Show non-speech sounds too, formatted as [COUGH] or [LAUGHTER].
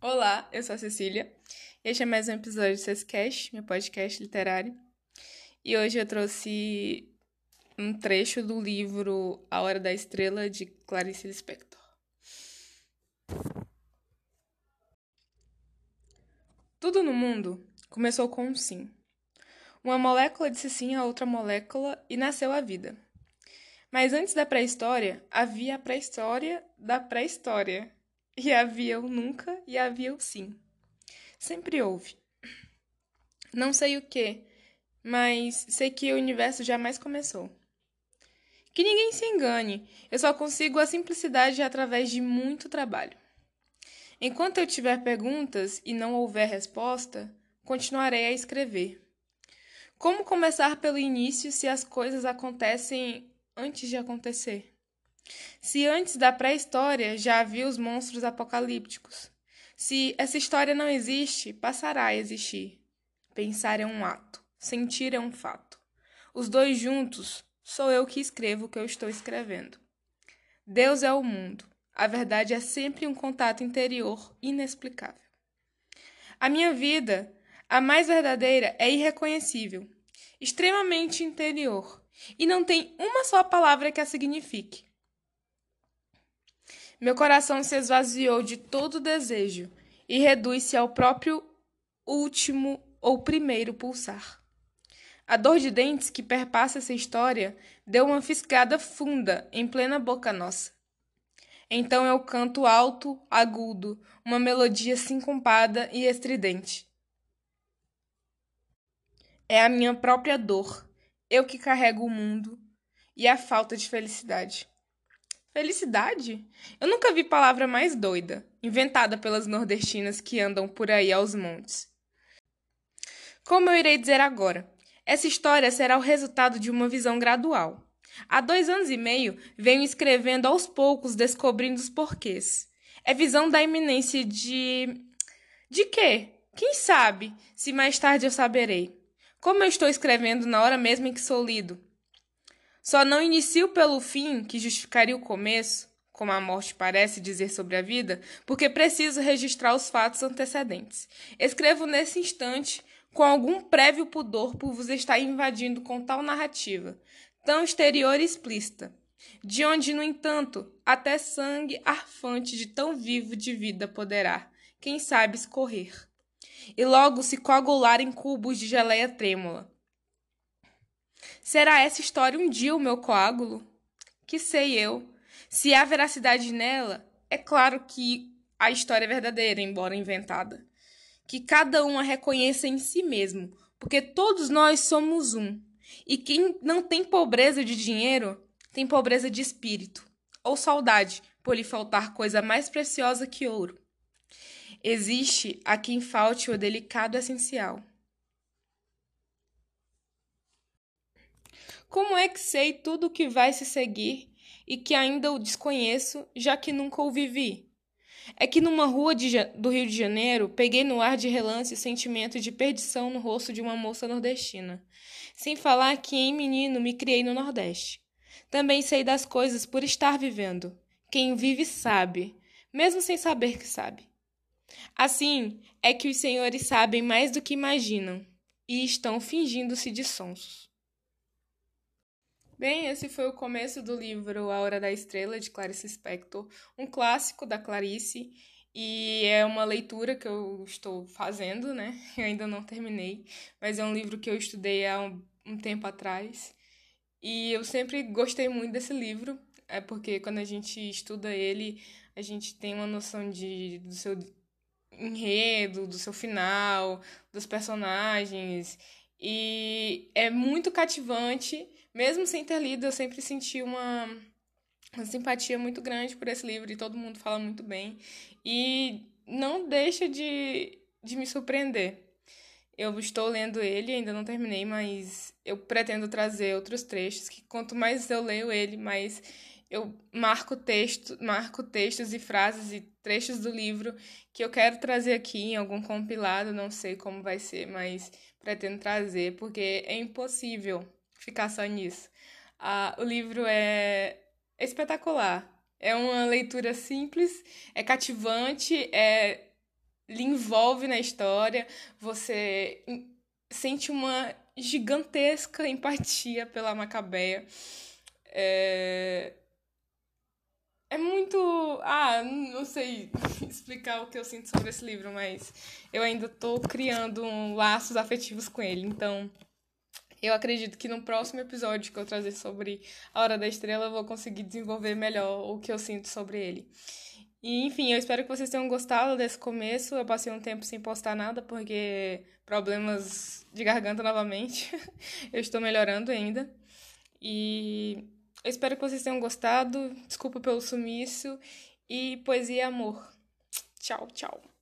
Olá, eu sou a Cecília. Este é mais um episódio do Sescast, meu podcast literário. E hoje eu trouxe um trecho do livro A Hora da Estrela, de Clarice Lispector. Tudo no mundo começou com um sim. Uma molécula disse sim a outra molécula e nasceu a vida. Mas antes da pré-história, havia a pré-história da pré-história. E havia o nunca e havia o sim. Sempre houve. Não sei o que, mas sei que o universo jamais começou. Que ninguém se engane, eu só consigo a simplicidade através de muito trabalho. Enquanto eu tiver perguntas e não houver resposta, continuarei a escrever. Como começar pelo início se as coisas acontecem antes de acontecer? Se antes da pré-história já havia os monstros apocalípticos, se essa história não existe, passará a existir. Pensar é um ato, sentir é um fato. Os dois juntos, sou eu que escrevo o que eu estou escrevendo. Deus é o mundo. A verdade é sempre um contato interior inexplicável. A minha vida, a mais verdadeira, é irreconhecível, extremamente interior, e não tem uma só palavra que a signifique. Meu coração se esvaziou de todo desejo e reduz-se ao próprio último ou primeiro pulsar. A dor de dentes que perpassa essa história deu uma fisgada funda em plena boca nossa. Então eu canto alto, agudo, uma melodia sincopada e estridente. É a minha própria dor, eu que carrego o mundo e a falta de felicidade. Felicidade? Eu nunca vi palavra mais doida, inventada pelas nordestinas que andam por aí aos montes. Como eu irei dizer agora, essa história será o resultado de uma visão gradual Há dois anos e meio, venho escrevendo aos poucos, descobrindo os porquês. É visão da iminência de. De quê? Quem sabe, se mais tarde eu saberei. Como eu estou escrevendo na hora mesmo em que sou lido. Só não inicio pelo fim, que justificaria o começo, como a morte parece dizer sobre a vida, porque preciso registrar os fatos antecedentes. Escrevo nesse instante, com algum prévio pudor por vos estar invadindo com tal narrativa, tão exterior e explícita, de onde, no entanto, até sangue arfante de tão vivo de vida poderá, quem sabe, escorrer, e logo se coagular em cubos de geleia trêmula. Será essa história um dia o meu coágulo? Que sei eu. Se há veracidade nela, é claro que a história é verdadeira, embora inventada. Que cada um a reconheça em si mesmo, porque todos nós somos um. E quem não tem pobreza de dinheiro, tem pobreza de espírito, ou saudade, por lhe faltar coisa mais preciosa que ouro. Existe a quem falte o delicado essencial. Como é que sei tudo o que vai se seguir e que ainda o desconheço, já que nunca o vivi? É que numa rua de, do Rio de Janeiro peguei no ar de relance o sentimento de perdição no rosto de uma moça nordestina. Sem falar que em menino me criei no Nordeste. Também sei das coisas por estar vivendo. Quem vive sabe, mesmo sem saber que sabe. Assim é que os senhores sabem mais do que imaginam e estão fingindo-se de sonsos. Bem, esse foi o começo do livro A Hora da Estrela, de Clarice Spector, um clássico da Clarice, e é uma leitura que eu estou fazendo, né? [LAUGHS] Eu ainda não terminei, mas é um livro que eu estudei há um, um tempo atrás. E eu sempre gostei muito desse livro, é porque quando a gente estuda ele, a gente tem uma noção de, do seu enredo, do seu final, dos personagens. E é muito cativante, mesmo sem ter lido, eu sempre senti uma, uma simpatia muito grande por esse livro e todo mundo fala muito bem. E não deixa de, de me surpreender. Eu estou lendo ele, ainda não terminei, mas eu pretendo trazer outros trechos que quanto mais eu leio ele, mais eu marco texto, marco textos e frases e trechos do livro que eu quero trazer aqui em algum compilado, não sei como vai ser, mas pretendo trazer, porque é impossível ficar só nisso. Ah, o livro é espetacular. É uma leitura simples, é cativante, é lhe envolve na história, você sente uma gigantesca empatia pela Macabeia. É... É muito. Ah, não sei [LAUGHS] explicar o que eu sinto sobre esse livro, mas eu ainda tô criando um laços afetivos com ele. Então, eu acredito que no próximo episódio que eu trazer sobre A Hora da Estrela, eu vou conseguir desenvolver melhor o que eu sinto sobre ele. E, enfim, eu espero que vocês tenham gostado desse começo. Eu passei um tempo sem postar nada porque problemas de garganta novamente. [LAUGHS] eu estou melhorando ainda. E eu espero que vocês tenham gostado. Desculpa pelo sumiço. E poesia e amor. Tchau, tchau.